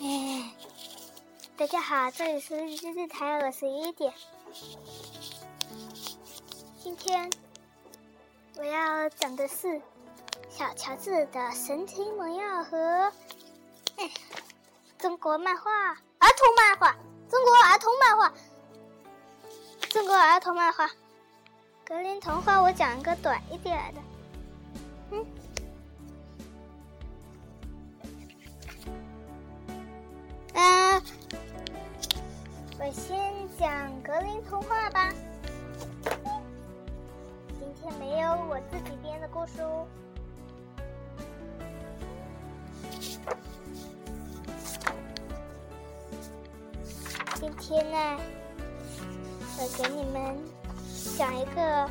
哎，大家好，这里是日日台，我是一点。今天我要讲的是小乔治的神奇魔药和哎中国漫画、儿童漫画、中国儿童漫画、中国儿童漫画。格林童话我讲一个短一点的，嗯。我先讲格林童话吧。今天没有我自己编的故事哦。今天呢，我给你们讲一个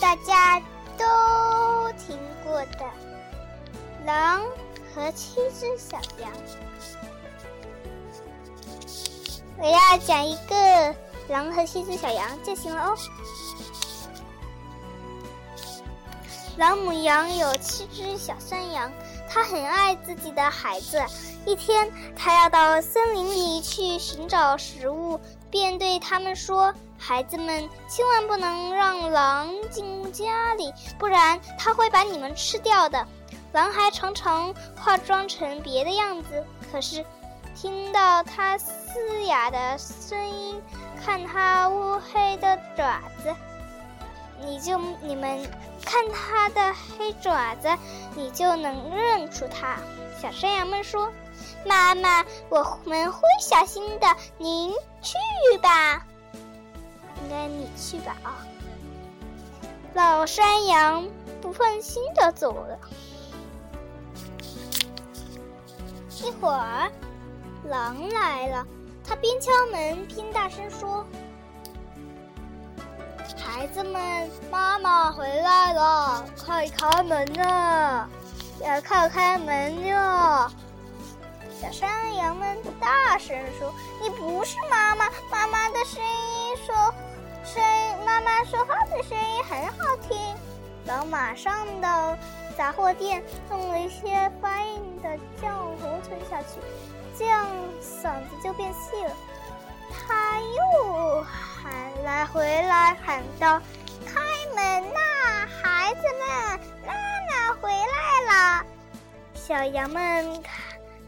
大家都听过的。狼和七只小羊，我要讲一个狼和七只小羊就行了哦。狼母羊有七只小山羊，它很爱自己的孩子。一天，它要到森林里去寻找食物，便对他们说：“孩子们，千万不能让狼进家里，不然它会把你们吃掉的。”狼还常常化妆成别的样子，可是听到它嘶哑的声音，看它乌黑的爪子，你就你们看它的黑爪子，你就能认出它。小山羊们说：“妈妈，我们会小心的，您去吧。”应该你去吧啊！老山羊不放心的走了。一会儿，狼来了。他边敲门边大声说：“孩子们，妈妈回来了，快开门呐！要快开门哟！”小山羊们大声说：“你不是妈妈，妈妈的声音说，声妈妈说话的声音很好听。”狼马上到。杂货店弄了一些发硬的浆糊吞下去，这样嗓子就变细了。他又喊来回来喊道：“开门呐，孩子们，妈妈回来了！”小羊们看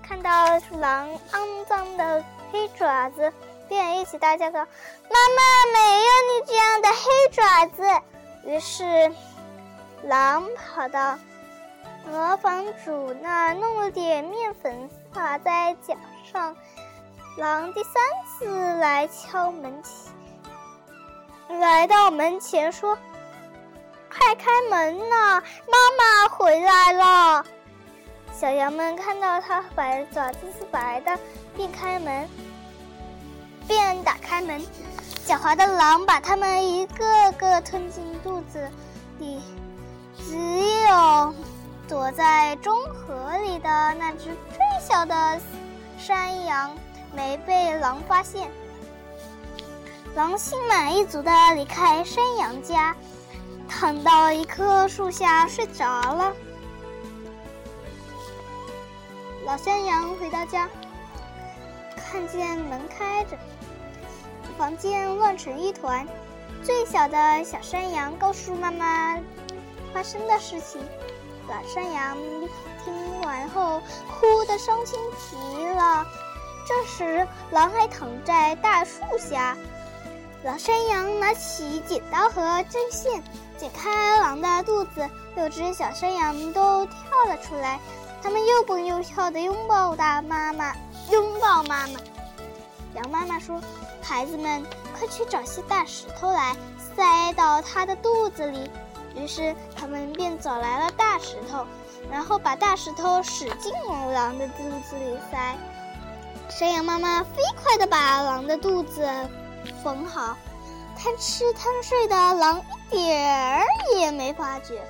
看到狼肮脏的黑爪子，便一起大叫道：“妈妈没有你这样的黑爪子！”于是，狼跑到。磨坊主那弄了点面粉撒在脚上。狼第三次来敲门前，来到门前说：“快开门呐，妈妈回来了！”小羊们看到它白爪子是白的，便开门，便打开门。狡猾的狼把它们一个个吞进肚子里，只有。躲在中河里的那只最小的山羊没被狼发现，狼心满意足地离开山羊家，躺到一棵树下睡着了。老山羊回到家，看见门开着，房间乱成一团。最小的小山羊告诉妈妈发生的事情。老山羊听完后，哭得伤心极了。这时，狼还躺在大树下。老山羊拿起剪刀和针线，剪开狼的肚子。六只小山羊都跳了出来，它们又蹦又跳的拥抱大妈妈，拥抱妈妈。羊妈妈说：“孩子们，快去找些大石头来，塞到它的肚子里。”于是他们便找来了大石头，然后把大石头使劲往狼的肚子里塞。山羊妈妈飞快地把狼的肚子缝好，贪吃贪睡的狼一点儿也没发觉。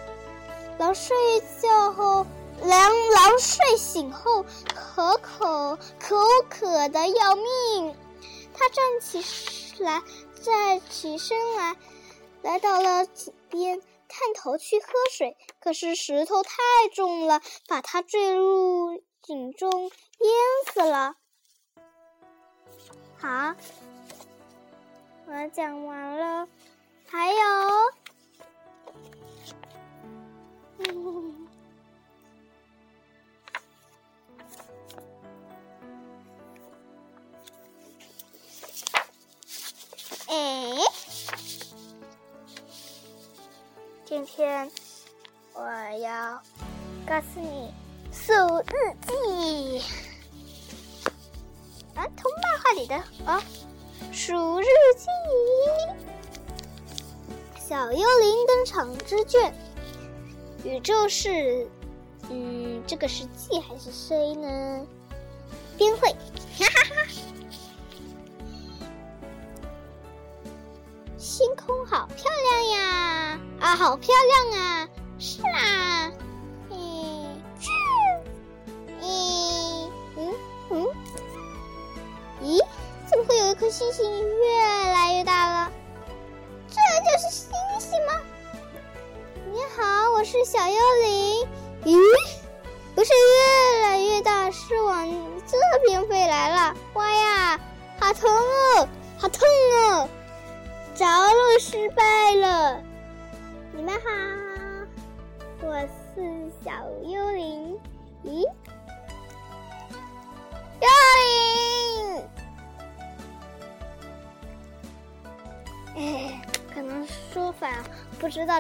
狼睡觉后，狼狼睡醒后可口口渴的要命，他站起来，站起身来，来到了井边。探头去喝水，可是石头太重了，把它坠入井中淹死了。好，我讲完了，还有。嗯，今天我要告诉你数日记。啊，童漫画里的啊，数日记，小幽灵登场之卷，宇宙是，嗯，这个是 G 还是 C 呢？编绘，好漂亮啊！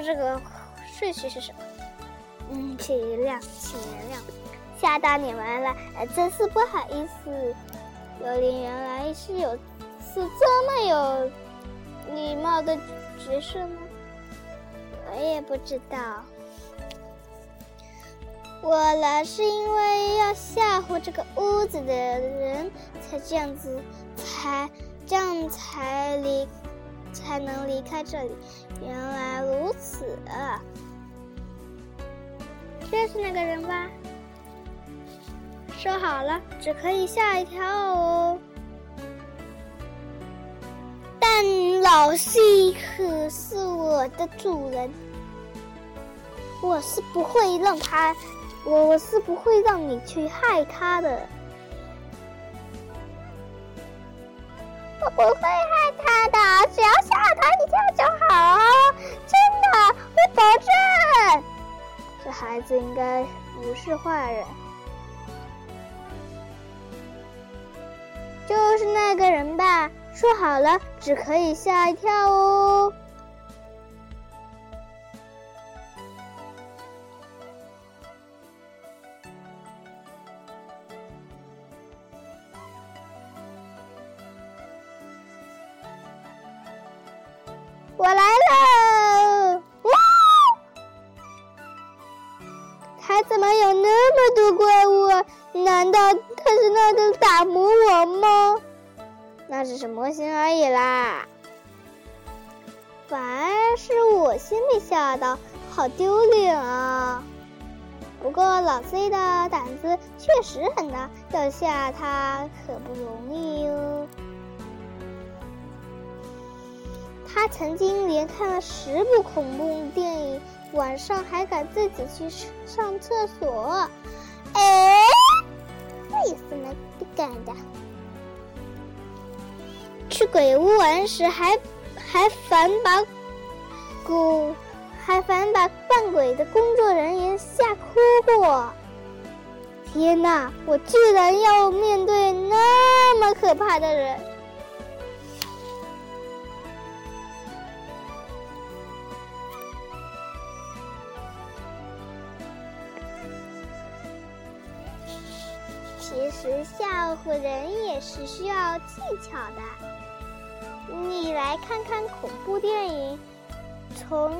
这个顺序是什么。嗯，请原谅，请原谅，吓到你们了，真是不好意思。幽灵原来是有，是这么有。礼貌的角色吗？我也不知道。我来是因为要吓唬这个屋子的人，才这样子，才这样才离，才能离开这里。原来如此，这是那个人吧？说好了，只可以吓一跳哦。但老西可是我的主人，我是不会让他，我我是不会让你去害他的，我不会害他的，只要吓他一跳就好，真的，我保证。这孩子应该不是坏人，就是那个人吧。说好了，只可以吓一跳哦。他是那个大魔王吗？那只是模型而已啦，反而是我先被吓到，好丢脸啊！不过老 C 的胆子确实很大，要吓他可不容易哦。他曾经连看了十部恐怖电影，晚上还敢自己去上厕所。哎，为什么不敢的？去鬼屋玩时，还还反把鬼还反把扮鬼的工作人员吓哭过。天哪，我居然要面对那么可怕的人！唬人也是需要技巧的。你来看看恐怖电影，从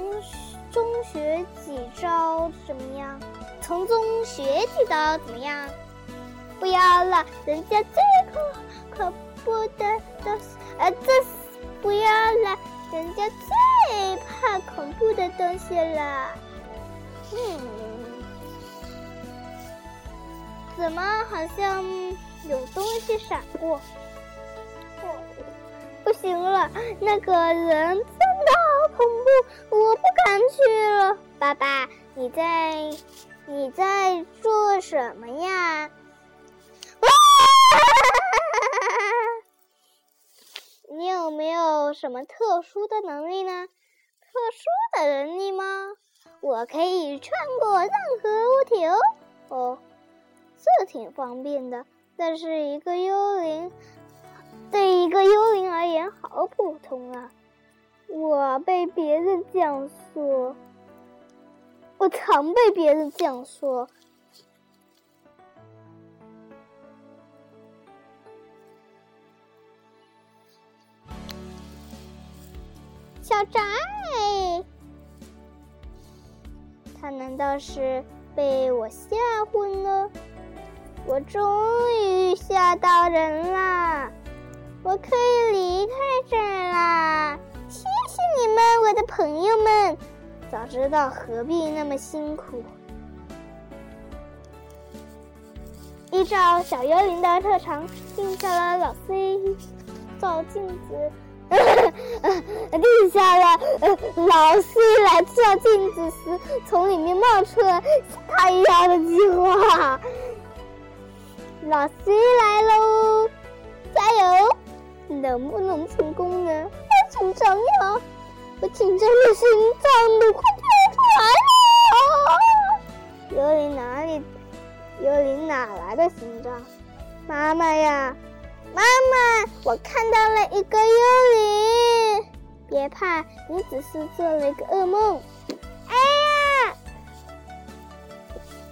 中学几招怎么样？从中学几招怎么样？不要了，人家最恐恐怖的都是……呃，这不要了，人家最怕恐怖的东西了。嗯，怎么好像有东西闪过？不行了，那个人真的好恐怖，我不敢去了。爸爸，你在你在做什么呀？哇！你有没有什么特殊的能力呢？特殊的能力吗？我可以穿过任何物体哦。哦，这挺方便的。但是一个幽灵，对一个幽灵而言好普通啊！我被别人这样说，我常被别人这样说。小宅，他难道是被我吓昏了？我终于吓到人啦！我可以离开这儿啦！谢谢你们，我的朋友们。早知道何必那么辛苦。依照小幽灵的特长，定下了老 C 照镜子，定下了老 C 来照镜子时从里面冒出了他要的计划。老师来喽，加油！能不能成功呢？好紧张呀，我紧张的心脏都快跳出来了。幽灵哪里？幽灵哪来的心脏？妈妈呀，妈妈，我看到了一个幽灵。别怕，你只是做了一个噩梦。哎呀，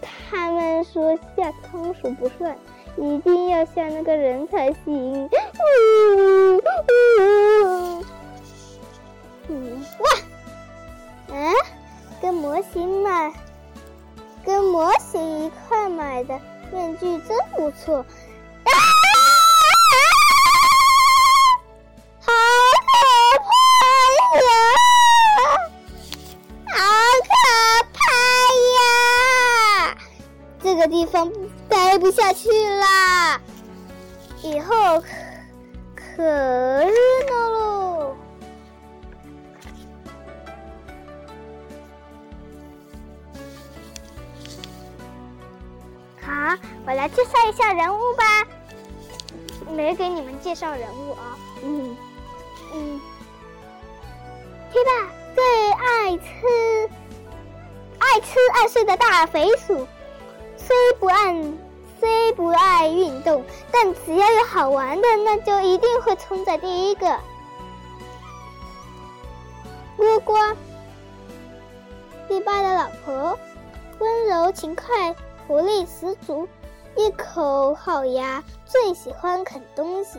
他们说下仓鼠不算。一定要像那个人才行。嗯，哇，嗯，跟模型买，跟模型一块买的面具真不错。啊绍人物啊，嗯嗯，听吧，最爱吃爱吃爱睡的大肥鼠。虽不爱，虽不爱运动，但只要有好玩的，那就一定会冲在第一个。倭瓜，篱笆的老婆，温柔勤快，活力十足，一口好牙，最喜欢啃东西。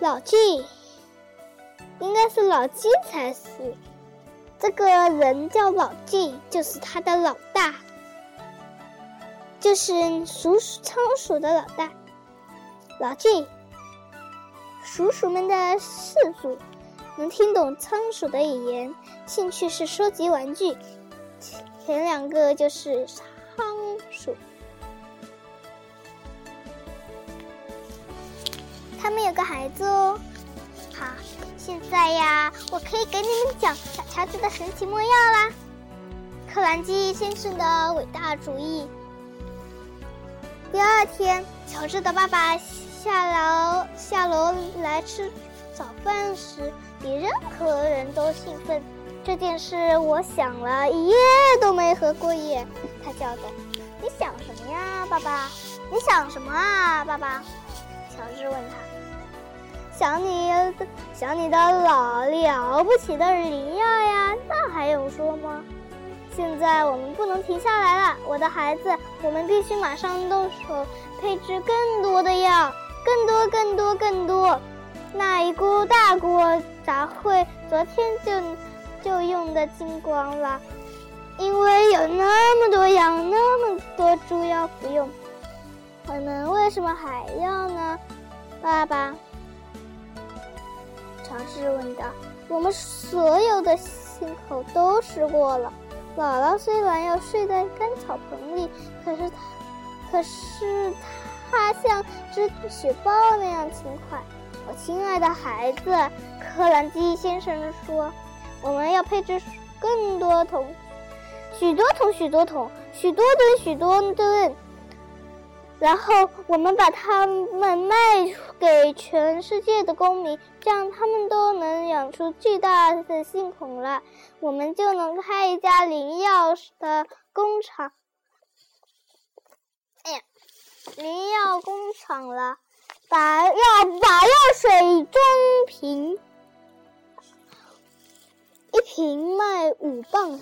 老纪，应该是老金才是。这个人叫老纪，就是他的老大。就是鼠鼠仓鼠的老大，老纪，鼠鼠们的四组，能听懂仓鼠的语言，兴趣是收集玩具。前两个就是仓鼠，他们有个孩子哦。好，现在呀，我可以给你们讲小乔治的神奇魔药啦，克兰基先生的伟大主意。第二天，乔治的爸爸下楼下楼来吃早饭时，比任何人都兴奋。这件事我想了一夜都没合过眼。他叫道：“你想什么呀，爸爸？你想什么啊，爸爸？”乔治问他：“想你，想你的老了不起的灵药呀，那还用说吗？”现在我们不能停下来了，我的孩子，我们必须马上动手配置更多的药，更多、更多、更多。那一锅大锅杂烩，昨天就就用的精光了，因为有那么多羊，那么多猪要服用。我们为什么还要呢，爸爸？质问道。我们所有的心口都试过了。姥姥虽然要睡在干草棚里，可是她，可是她像只雪豹那样勤快。我亲爱的孩子，克兰基先生说：“我们要配置更多桶，许多桶，许多桶，许多吨，许多吨。然后我们把它们卖给全世界的公民，这样他们都能养出巨大的信孔来，我们就能开一家灵药的工厂。哎呀，灵药工厂了，把药把药水装瓶，一瓶卖五磅，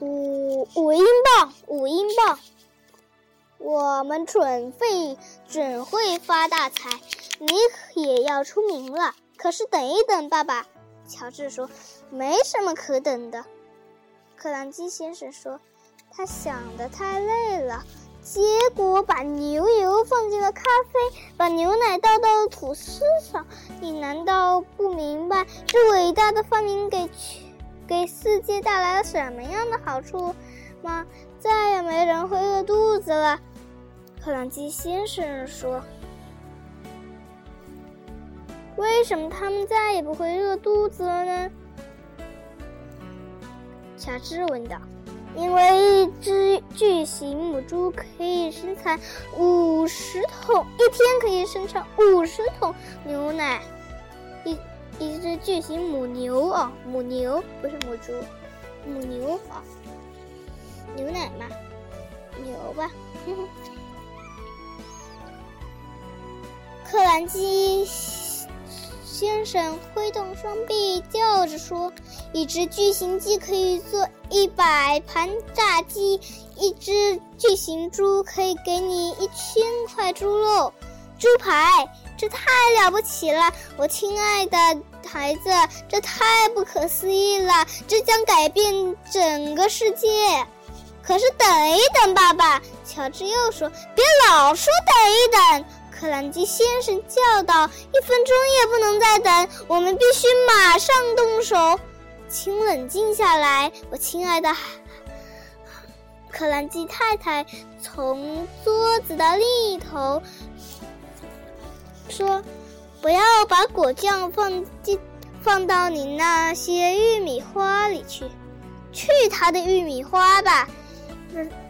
五五英镑，五英镑。我们准会准会发大财，你也要出名了。可是等一等，爸爸，乔治说，没什么可等的。克兰基先生说，他想的太累了，结果把牛油放进了咖啡，把牛奶倒到了吐司上。你难道不明白这伟大的发明给给世界带来了什么样的好处吗？再也没人会饿肚子了。克朗基先生说：“为什么他们再也不会饿肚子了呢？”乔治问道。“因为一只巨型母猪可以生产五十桶，一天可以生产五十桶牛奶。一一只巨型母牛哦，母牛不是母猪，母牛啊，牛奶嘛，牛吧。”克兰基先生挥动双臂，叫着说：“一只巨型鸡可以做一百盘炸鸡，一只巨型猪可以给你一千块猪肉、猪排，这太了不起了，我亲爱的孩子，这太不可思议了，这将改变整个世界。”可是，等一等，爸爸，乔治又说：“别老说等一等。”克兰基先生叫道：“一分钟也不能再等，我们必须马上动手。请冷静下来，我亲爱的。”克兰基太太从桌子的另一头说：“不要把果酱放进放到你那些玉米花里去，去他的玉米花吧！”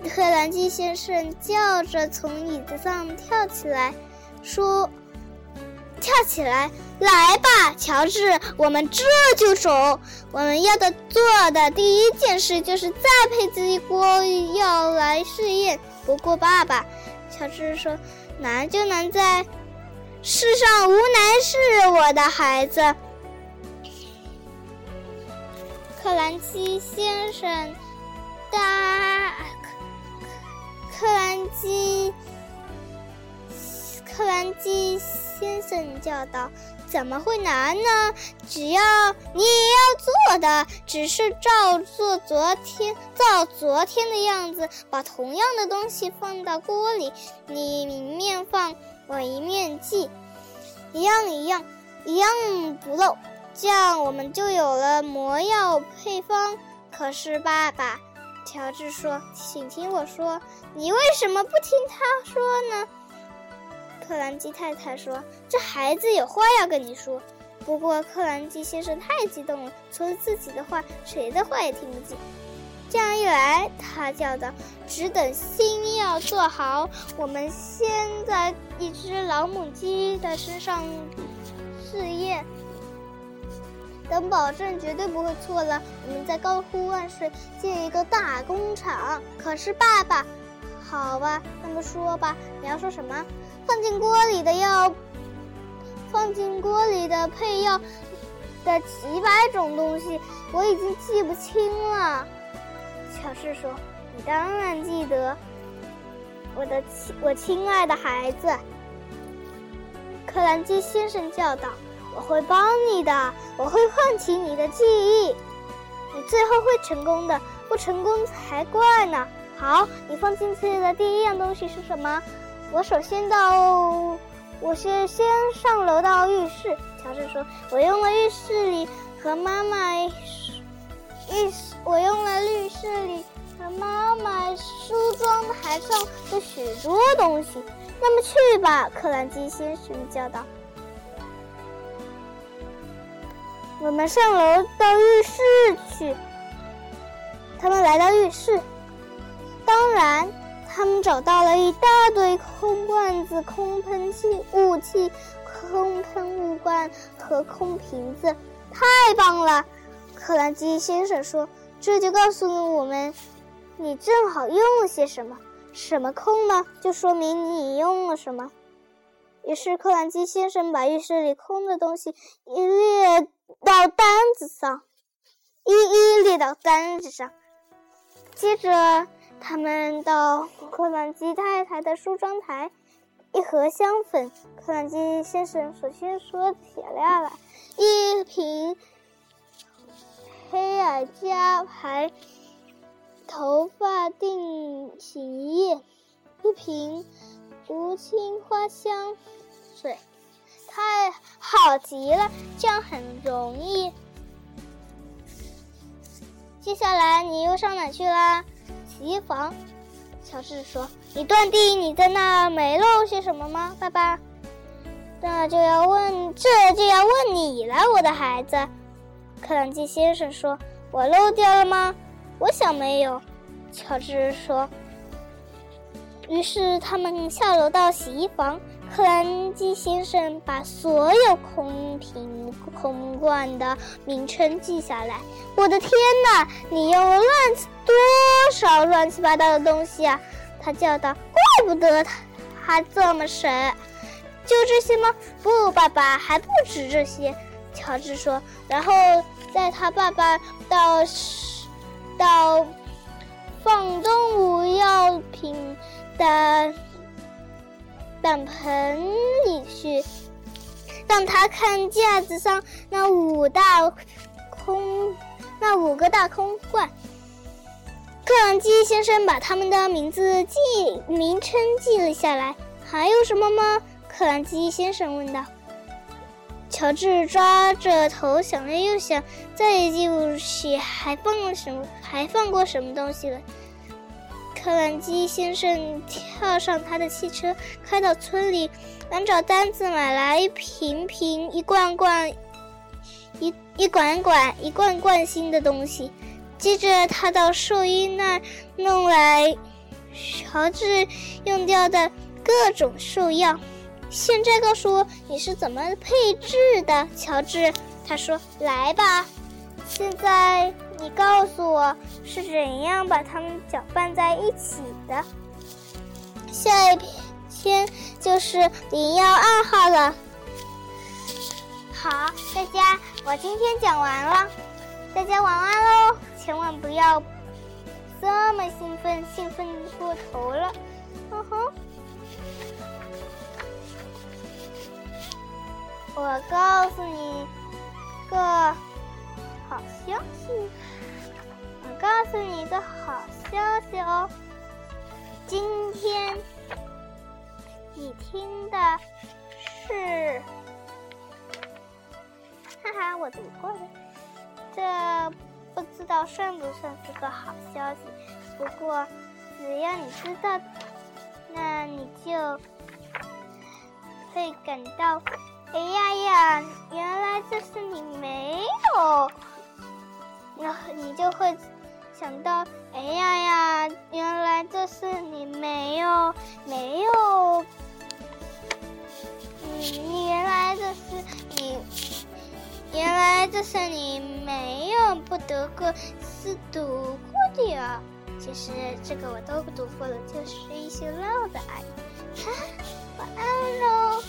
克兰基先生叫着从椅子上跳起来。说：“跳起来，来吧，乔治，我们这就走。我们要的做的第一件事就是再配置一锅药来试验。不过，爸爸，乔治说，难就难在世上无难事，我的孩子。”克兰基先生，大克兰基。克兰基先生叫道：“怎么会难呢？只要你也要做的，只是照做昨天，照昨天的样子，把同样的东西放到锅里，你一面放，我一面记，一样一样，一样不漏，这样我们就有了魔药配方。可是，爸爸，乔治说，请听我说，你为什么不听他说呢？”克兰基太太说：“这孩子有话要跟你说。”不过克兰基先生太激动了，除了自己的话，谁的话也听不进。这样一来，他叫道：“只等新药做好，我们先在一只老母鸡的身上试验，等保证绝对不会错了，我们再高呼万岁，建一个大工厂。”可是爸爸，好吧，那么说吧，你要说什么？放进锅里的药，放进锅里的配药的几百种东西，我已经记不清了。乔治说：“你当然记得，我的亲，我亲爱的孩子。”克兰基先生叫道：“我会帮你的，我会唤起你的记忆，你最后会成功的，不成功才怪呢。”好，你放进去的第一样东西是什么？我首先到，我先先上楼到浴室。乔治说：“我用了浴室里和妈妈浴，我用了浴室里和妈妈梳妆台上的许多东西。”那么去吧，克兰基先生叫道。我们上楼到浴室去。他们来到浴室，当然，他们找到了一大堆空罐子、空喷气、雾气、空喷雾罐和空瓶子，太棒了！克兰基先生说：“这就告诉了我们，你正好用了些什么。什么空呢？就说明你用了什么。”于是，克兰基先生把浴室里空的东西一列到单子上，一一列到单子上。接着，他们到克兰基太太的梳妆台，一盒香粉。克兰基先生首先说起下来：一瓶黑尔加牌头发定型液，一瓶无青花香水。太好极了，这样很容易。接下来你又上哪去啦？洗衣房。乔治说：“你断定你在那没漏些什么吗，爸爸？”那就要问，这就要问你了，我的孩子。克朗基先生说：“我漏掉了吗？我想没有。”乔治说。于是他们下楼到洗衣房。克兰基先生把所有空瓶、空罐的名称记下来。我的天哪！你用了乱多少乱七八糟的东西啊？他叫道。怪不得他还这么神。就这些吗？不，爸爸，还不止这些。乔治说。然后在他爸爸到到放动物药品的。胆盆里去，让他看架子上那五大空，那五个大空罐。克朗基先生把他们的名字记名称记了下来。还有什么吗？克朗基先生问道。乔治抓着头想了又想，再也记不起还放了什么，还放过什么东西了。克兰基先生跳上他的汽车，开到村里，按照单子买来一瓶瓶、一罐罐、一一管管、一罐罐新的东西。接着，他到兽医那儿弄来乔治用掉的各种兽药。现在告诉我你是怎么配置的，乔治。他说：“来吧，现在。”你告诉我是怎样把它们搅拌在一起的。下一篇就是零幺二号了。好，大家，我今天讲完了，大家晚安喽！千万不要这么兴奋，兴奋过头了。嗯哼，我告诉你个好消息。我告诉你一个好消息哦，今天你听的是，哈哈，我读过了，这不知道算不算是个好消息？不过只要你知道，那你就会感到，哎呀呀，原来这是你没有，然后你就会。想到，哎呀呀，原来这是你没有没有，嗯，原来这是你，原来这森林没有不读过是读过的呀。其实这个我都不读过了，就是一些唠的而已。哈、晚安喽。